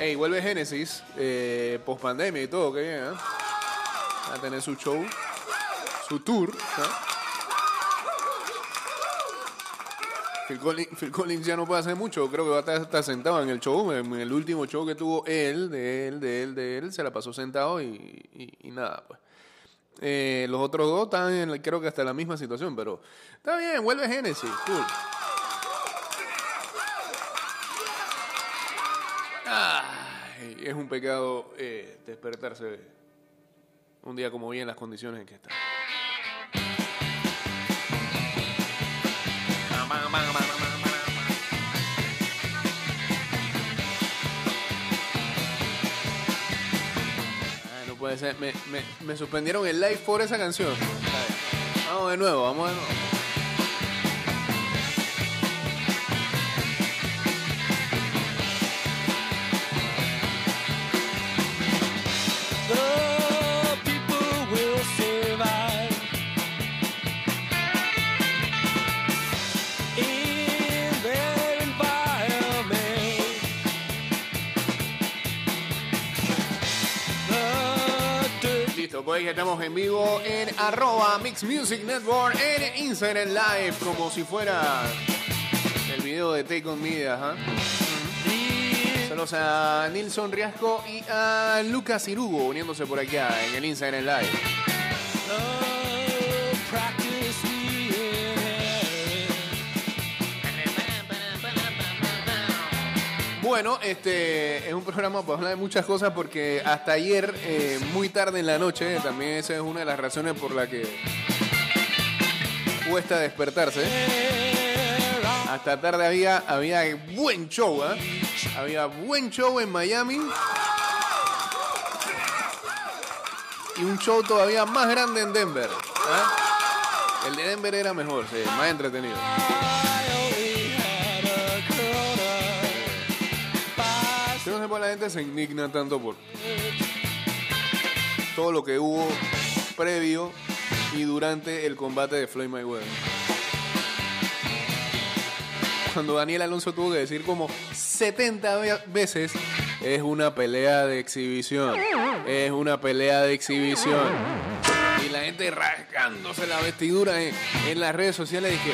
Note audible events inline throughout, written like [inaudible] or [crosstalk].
Ey, vuelve Genesis, eh, post pandemia y todo, qué bien, ¿eh? Va a tener su show, su tour. ¿eh? Phil Collins, ya no puede hacer mucho, creo que va a estar, sentado en el show. En el último show que tuvo él, de él, de él, de él, se la pasó sentado y, nada, pues. Eh, los otros dos están, en, creo que hasta la misma situación, pero está bien, vuelve Genesis, cool. Es un pecado eh, despertarse un día como hoy en las condiciones en que está. Ay, no puede ser. Me, me, me suspendieron el live por esa canción. Vamos de nuevo, vamos de nuevo. Ya estamos en vivo en arroba Mix Music Network en Instagram Live, como si fuera el video de Take On Me, ajá. Saludos a Nilson Riasco y a Lucas Irugo uniéndose por acá en el Instagram Live. Bueno, este es un programa para hablar de muchas cosas porque hasta ayer, eh, muy tarde en la noche, también esa es una de las razones por la que cuesta despertarse. Hasta tarde había, había buen show, ¿ah? Había buen show en Miami. Y un show todavía más grande en Denver. ¿ah? El de Denver era mejor, sí, más entretenido. La gente se indigna tanto por todo lo que hubo previo y durante el combate de Floyd Mayweather. Cuando Daniel Alonso tuvo que decir como 70 ve- veces es una pelea de exhibición, es una pelea de exhibición. Y la gente rasgándose la vestidura en las redes sociales dije,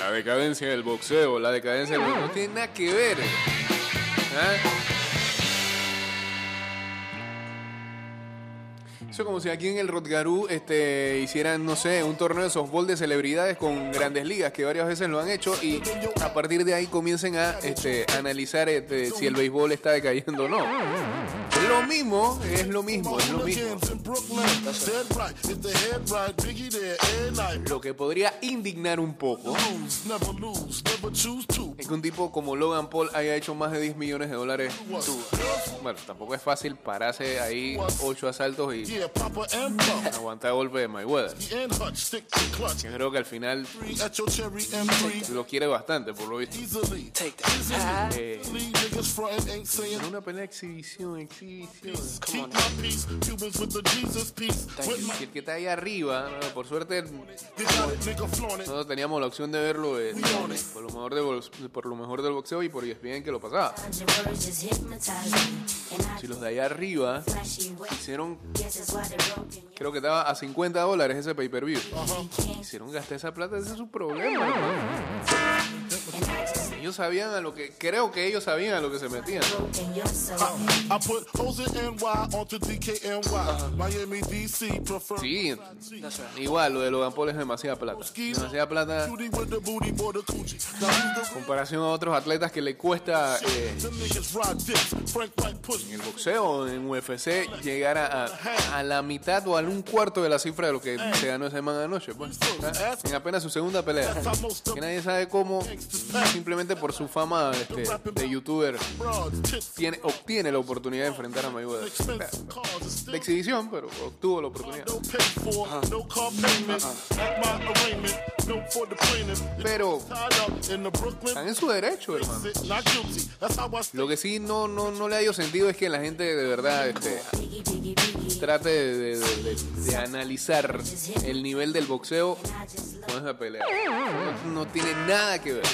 la decadencia del boxeo, la decadencia del boxeo no tiene nada que ver. ¿Ah? Eso como si aquí en el Rotgarú este, hicieran, no sé, un torneo de softball de celebridades con grandes ligas, que varias veces lo han hecho, y a partir de ahí comiencen a este, analizar este, si el béisbol está decayendo o no. Lo mismo, es lo mismo, es lo mismo. Lo que podría indignar un poco es que un tipo como Logan Paul haya hecho más de 10 millones de dólares. Bueno, tampoco es fácil pararse ahí ocho asaltos y aguantar golpe de Mayweather. Yo creo que al final Three at your cherry M3. lo quiere bastante, por lo visto. Eh, saying. en una pelea de exhibición, exhibición. Keep my peace. Cubans with the Jesus peace. With my Si el que está ahí arriba, ¿no? por suerte nosotros teníamos la opción de verlo eh, por, lo mejor de por lo mejor del boxeo y por ESPN que lo pasaba. Si los de allá arriba hicieron, creo que estaba a 50 dólares ese pay-per-view. You Hicieron gastar esa plata, ese es su problema. Ellos sabían a lo que, creo que ellos sabían a lo que se metían. Sí, igual, lo de Logan Paul es demasiada plata. Demasiada plata comparación a otros atletas que le cuesta eh, en el boxeo, en UFC, llegar a, a- a la mitad o al un cuarto de la cifra de lo que se ganó ese man anoche. Pues, ¿ah? en apenas su segunda pelea. Que nadie sabe cómo, simplemente por su fama este, de youtuber, tiene, obtiene la oportunidad de enfrentar a Mayweather. De exhibición, pero obtuvo la oportunidad. Pero están en su derecho, hermano. Lo que sí no, no, no le ha ido sentido es que la gente de verdad este. Trate de, de- de- de- de analizar el nivel del boxeo con esa pelea. No, no tiene nada que ver.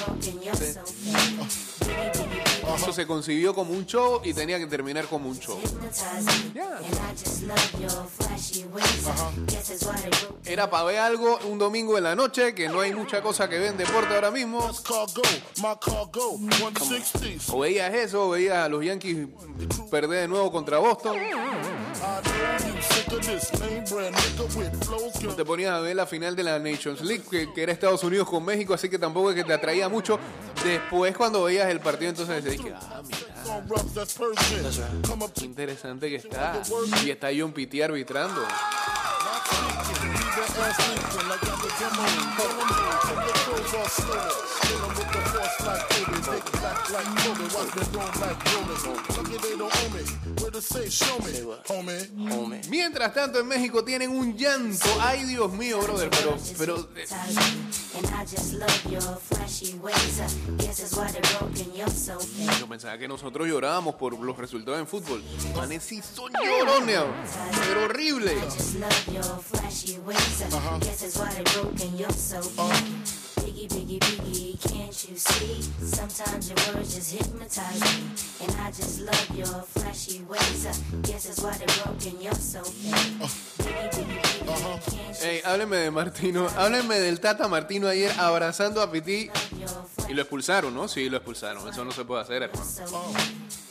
Eso se concibió como un show y tenía que terminar como un show. Yeah. Era para ver algo un domingo en la noche, que no hay mucha cosa que ver en deporte ahora mismo. Let's car go, my car go, 160. O veías eso, o veías a los Yankees perder de nuevo contra Boston. No te ponías a ver la final de la Nations League, que, era Estados Unidos con México, así que tampoco es que te atraía mucho. Después, cuando veías el partido, entonces dije, ah, mira, qué interesante que está. Y está John Pitti arbitrando. Leave that ass leaking like I'm the demo. Follow me, take your clothes off slower. Hit with the force like Kobe. Dick black like Kobe. Watch me roam like Roman. Lucky they don't own me. Where to say, show me, homie. Mientras tanto, en México tienen un llanto. Ay, Dios mío, brother, pero, pero eh, yo pensaba que nosotros llorábamos por los resultados en fútbol. Manes sí son llorones, pero horrible. just love can't you see? Sometimes your words just hypnotize me. And I just love your flashy ways. I guess that's why they broke and you're so fake. Biggie, biggie, biggie, can't you Ey, háblenme de Martino, háblenme del Tata Martino ayer abrazando a Piti y lo expulsaron, ¿no? Sí, lo expulsaron. Eso no se puede hacer, hermano. fake?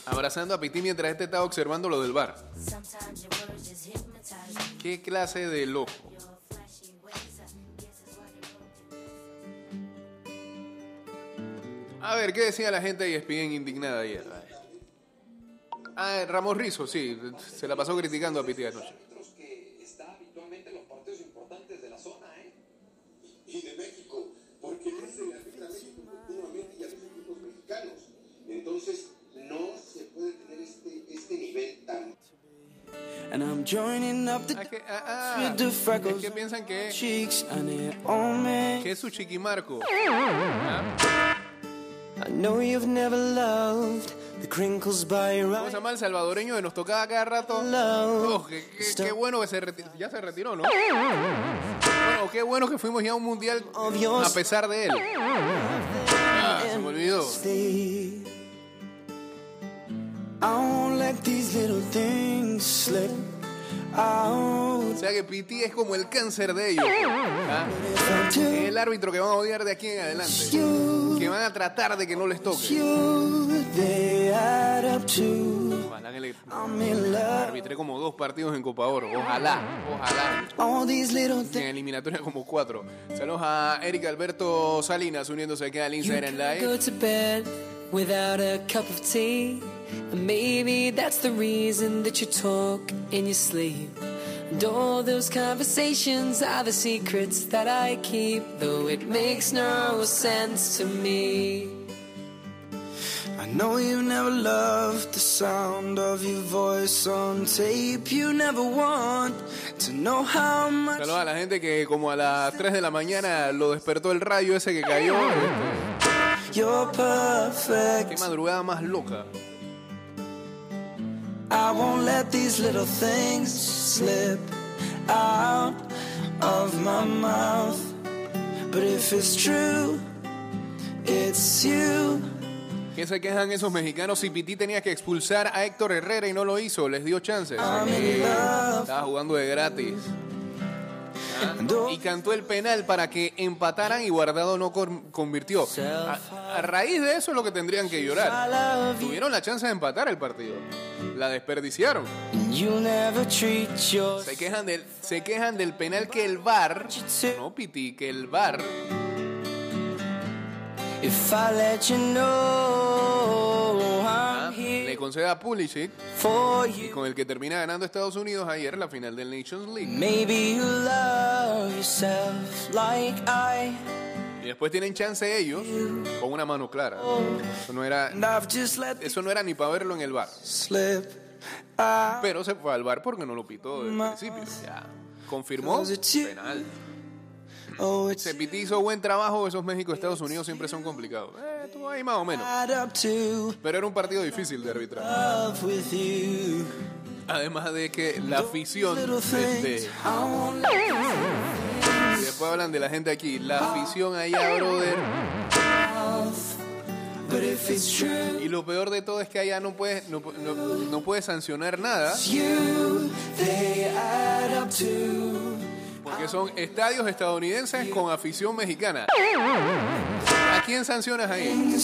Abrazando a Piti mientras este estaba observando lo del bar. ¿Qué clase de loco? A ver, ¿qué decía la gente de ESPN indignada ayer? Ah, Ramos Rizo, sí, se la pasó criticando a Piti anoche. árbitros que está habitualmente en los partidos importantes de la zona, ¿eh? Y de México, porque no se le arbitra a México continuamente y a los equipos mexicanos. Entonces, no se puede tener este, este nivel tan And I'm joining up the Ah, que, ah, ah, es que piensan que, que es su chiquimarco. ¿Ah? [laughs] ¿Cómo se llama el salvadoreño que nos tocaba cada rato? Oh, qué, qué- qué bueno que se retiró. Ya se retiró, ¿no? Bueno, qué bueno que fuimos ya a un mundial a pesar de él. Ah, se me olvidó. I won't let these little things slip. O sea que Piti es como el cáncer de ellos. ¿ah? El árbitro que van a odiar de aquí en adelante. Que van a tratar de que no les toque. in love. arbitré como dos partidos en Copa Oro. Ojalá, ojalá. En eliminatoria como cuatro. Saludos a Eric Alberto Salinas uniéndose aquí al Instagram Live. And maybe that's the reason that you talk in your sleep. And all those conversations are the secrets that I keep, though it makes no sense to me. I know you never loved the sound of your voice on tape. You never want to know how much. Saludos a la gente que como a las 3 de la mañana lo despertó el rayo ese que cayó. You're Qué perfect. madrugada más loca. I won't let these little things slip out of my mouth. But if it's true, it's you. ¿Qué se quejan esos mexicanos si Piti tenía que expulsar a Héctor Herrera y no lo hizo? Les dio chances. Estaba jugando de gratis. Ah, Y cantó el penal para que empataran y Guardado no con- convirtió. A, raíz de eso es lo que tendrían que llorar. Tuvieron la chance de empatar el partido. La desperdiciaron. Se quejan del, se quejan del penal que el VAR, no Piti, que el VAR ah, le concede a Pulisic y con el que termina ganando Estados Unidos ayer la final del Nations League. Y después tienen chance ellos con una mano clara. Eso no era, eso no era ni para verlo en el bar. Pero se fue al bar porque no lo pitó desde el principio. Ya. Confirmó penal. Oh, it's Se Piti hizo buen trabajo. Esos México Estados Unidos siempre son complicados. Eh, estuvo ahí más o menos. Pero era un partido difícil de arbitrar. Además de que la afición, después hablan de la gente aquí, la afición allá, brother, it's true, Y lo peor de todo es que allá no puedes, no, pu- no, no puedes sancionar nada porque son estadios estadounidenses con afición mexicana. ¿A quién sancionas ahí?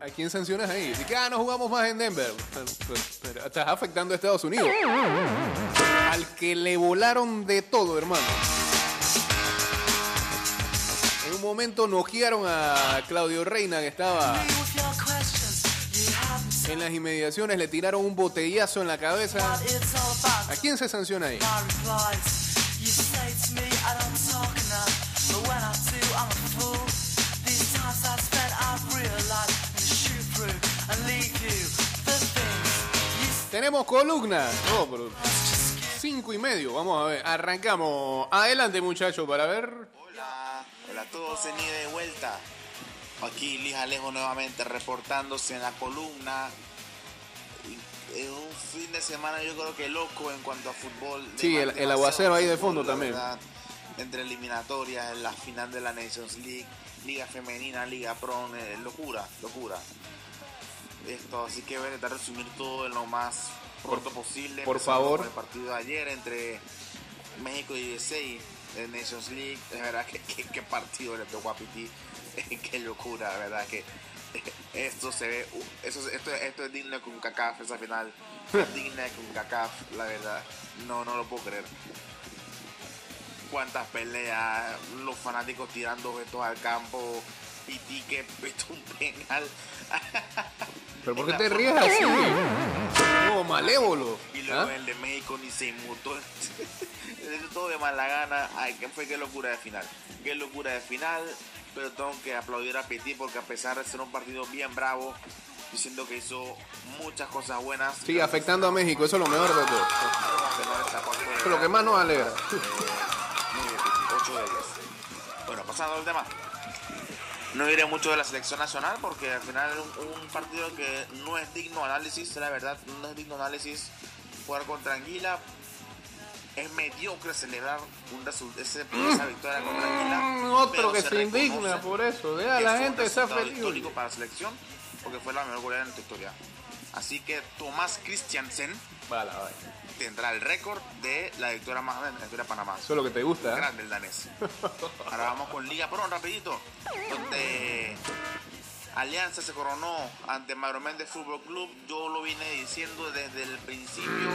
¿A quién sancionas ahí? Que ah, no jugamos más en Denver. Estás afectando a Estados Unidos. Al que le volaron de todo, hermano. Momento noquearon a Claudio Reina, que estaba en las inmediaciones, le tiraron un botellazo en la cabeza. ¿A quién se sanciona ahí? Tenemos columna. No, pero cinco y medio. Vamos a ver. Arrancamos. Adelante, muchachos, para ver. A todos, Ceni de vuelta. Aquí Luis Alejo nuevamente reportándose en la columna. En un fin de semana yo creo que loco en cuanto a fútbol. Sí, el- el aguacero ahí de fondo también. verdad. Entre eliminatorias, la final de la Nations League, Liga Femenina, Liga Pro, eh, locura, locura. Esto, así que voy a intentar resumir todo en lo más pronto posible. por favor. el partido de ayer entre México y USA de Nations League. De verdad que qué, partido le tocó a Piti. [laughs] qué locura, de verdad que [laughs] esto se ve, uh, esto, esto es digno con CACAF, esa final. [laughs] Digna con CACAF, la verdad. No, no lo puedo creer. Cuántas peleas, los fanáticos tirando objetos al campo. Piti que puso un penal. ¿Pero por qué te ríes así? Como malévolo. ¿Ah? el de México ni se inmutó. [laughs] Todo de mala gana. Ay, qué fue qué locura de final. Qué locura de final. Pero tengo que aplaudir a Petit porque a pesar de ser un partido bien bravo, diciendo que hizo muchas cosas buenas. Sigue afectando a México, eso es lo mejor de todo. que es lo que más nos alegra. Muy bien, Piti, 8 de 10. Bueno, pasando al tema. No diré mucho de la selección nacional porque al final es un, un partido que no es digno de análisis, la verdad, no es digno análisis jugar contra Anguila. Es mediocre celebrar un resu- ese- esa victoria contra Anguila. Mm, Otro pero que se se indigna por eso. Deja a la gente está resultado feliz. histórico para la selección porque fue la mejor goleada en tu historia. Así que Tomás Christiansen Vale, vale. tendrá el récord de la victoria más grande en la historia de Panamá. Eso es lo que te gusta. ¿eh? Grande el danés. [laughs] Ahora vamos con Liga Pro, rapidito. Donde Alianza se coronó ante Mauro Méndez Fútbol Club. Yo lo vine diciendo desde el principio.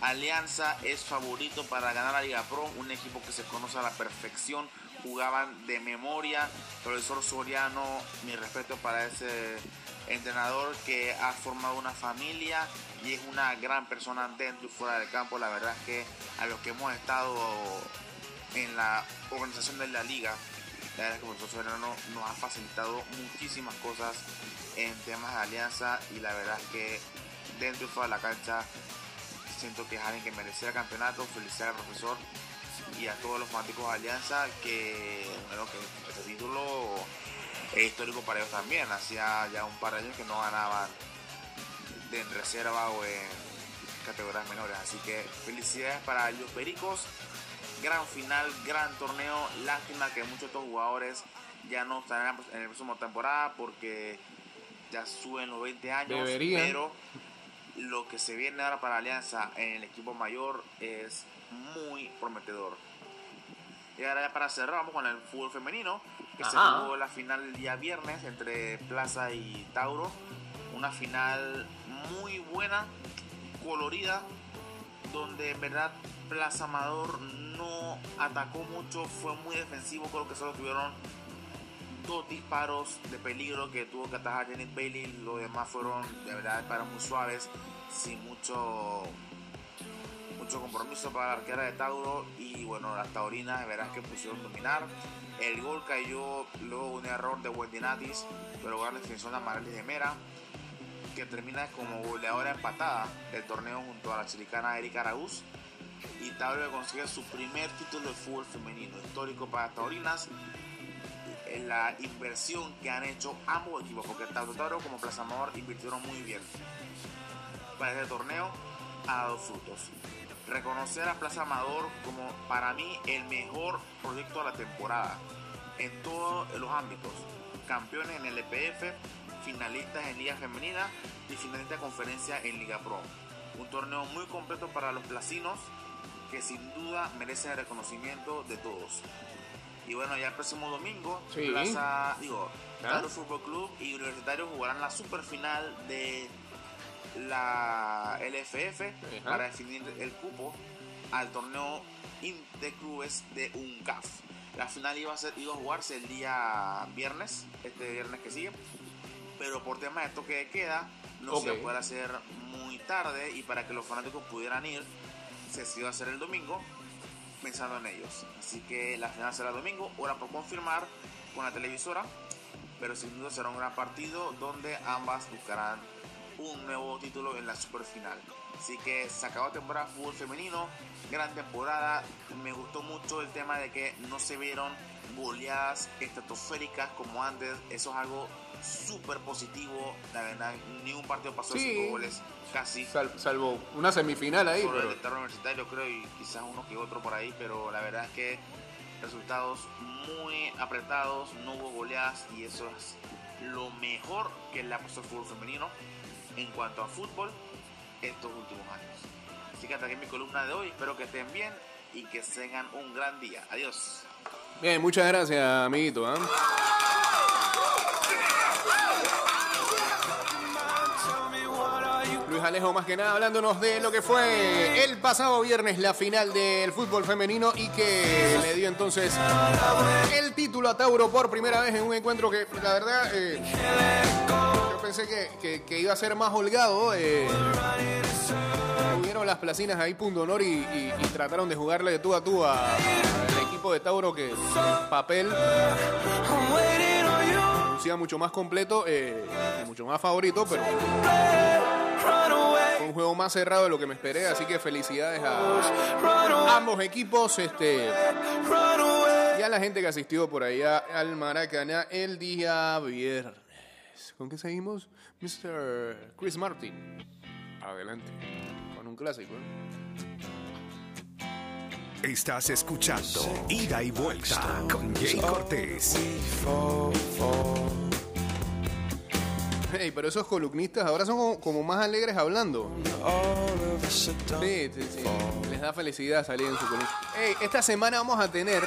Alianza es favorito para ganar la Liga Pro. Un equipo que se conoce a la perfección. Jugaban de memoria. Profesor Soriano, mi respeto para ese entrenador que ha formado una familia y es una gran persona dentro y fuera del campo. La verdad es que a los que hemos estado en la organización de la liga, la verdad es que el profesor Soriano nos ha facilitado muchísimas cosas en temas de alianza y la verdad es que dentro y fuera de la cancha siento que es alguien que merecía el campeonato. Felicidades al profesor y a todos los fanáticos de Alianza que, bueno, que este título es histórico para ellos también. Hacía ya un par de años que no ganaban en reserva o en categorías menores. Así que felicidades para los Pericos. Gran final, gran torneo. Lástima que muchos de estos jugadores ya no estarán en la próxima temporada porque ya suben los 20 años. Deberían. Pero lo que se viene ahora para Alianza en el equipo mayor es muy prometedor. Y ahora ya para cerrar, vamos con el fútbol femenino, que se jugó la final el día viernes entre Plaza y Tauro. Una final muy buena, colorida, donde en verdad Plaza Amador no atacó mucho, fue muy defensivo, creo que solo tuvieron dos disparos de peligro que tuvo que atajar Janet Bailey, los demás fueron de verdad para muy suaves, sin mucho mucho compromiso para la arquera de Tauro y bueno, las taurinas verdad que pusieron dominar. El gol cayó luego un error de Wendinatis, pero gran definición de Amarelis de Mera, que termina como goleadora empatada del torneo junto a la chilicana Erika Araúz. Y consigue su primer título de fútbol femenino, histórico para taurinas. La inversión que han hecho ambos equipos, porque tanto Tauro como Plaza Amador invirtieron muy bien para este torneo ha dado frutos. Reconocer a Plaza Amador como para mí el mejor proyecto de la temporada en todos los ámbitos. campeones en el EPF, finalistas en Liga Femenina y finalistas de conferencia en Liga Pro. Un torneo muy completo para los placinos que sin duda merece el reconocimiento de todos. Y bueno, ya el próximo domingo, Sí. Plaza, digo, ¿Ah? Fútbol Club y Universitario jugarán la superfinal de la LFF Ajá. para definir el cupo al torneo interclubes de UNCAF. La final iba a, ser, iba a jugarse el día viernes, este viernes que sigue, pero por temas de toque de queda no se Ok. iba a poder hacer muy tarde y para que los fanáticos pudieran ir, se decidió hacer el domingo pensando en ellos. Así que la final será domingo, hora por confirmar con la televisora, pero sin duda será un gran partido donde ambas buscarán un nuevo título en la superfinal. Así que se acabó temporada fútbol femenino, gran temporada. Me gustó mucho el tema de que no se vieron goleadas estratosféricas como antes. Eso es algo súper positivo. La verdad, ni un partido pasó de Sí. cinco goles, casi. Sal- salvo una semifinal ahí, pero el Eterno Universitario creo y quizás uno que otro por ahí, pero la verdad es que resultados muy apretados, no hubo goleadas y eso es lo mejor que le ha pasado al fútbol femenino en cuanto a fútbol estos últimos años. Así que hasta aquí mi columna de hoy, espero que estén bien y que tengan un gran día. Adiós. Bien, muchas gracias, amiguito. ¿ah? Luis Alejo, más que nada, hablándonos de lo que fue el pasado viernes la final del fútbol femenino y que le dio entonces el título a Tauro por primera vez en un encuentro que, la verdad, eh, yo pensé que, iba a ser más holgado. Eh, las placinas ahí, punto honor, y, trataron de jugarle de tú a tú a- de Tauro que en papel lucía mucho más completo eh, y mucho más favorito, pero fue un juego más cerrado de lo que me esperé, así que felicidades a ambos equipos este, y a la gente que asistió por allá al Maracaná el día viernes. ¿Con qué seguimos? Mr. Chris Martin. Adelante. Con un clásico. ¿eh? Estás escuchando Ida y Vuelta con Jay Cortés. Hey, pero esos columnistas ahora son como, como más alegres hablando. Sí, sí, sí. Les da felicidad salir en su columna. Hey, esta semana vamos a tener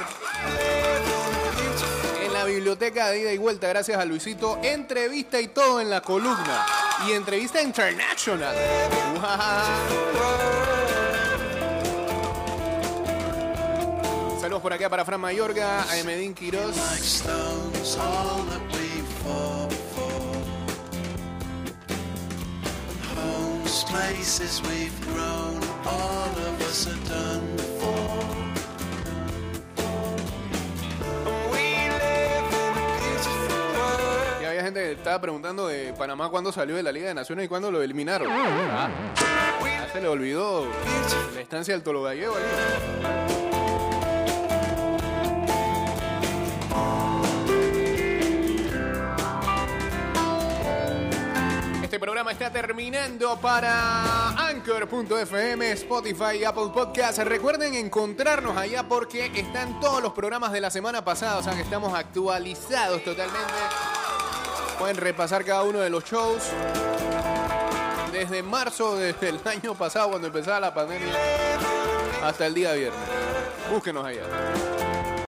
en la biblioteca de ida y vuelta, gracias a Luisito, entrevista y todo en la columna. Y entrevista internacional. Guau. Por acá para Fran Mayorga, a Emedín Quiroz. places we've grown, all of us are done for. Y había gente que estaba preguntando de Panamá cuándo salió de la Liga de Naciones y cuándo lo eliminaron. Ah, ya se le olvidó la estancia del Tolo Gallego ahí. Este programa está terminando para Anchor.fm, Spotify, Apple Podcasts. Recuerden encontrarnos allá porque están todos los programas de la semana pasada, o sea que estamos actualizados totalmente. Pueden repasar cada uno de los shows desde marzo del [laughs] año pasado, cuando empezaba la pandemia, hasta el día viernes. Búsquenos allá.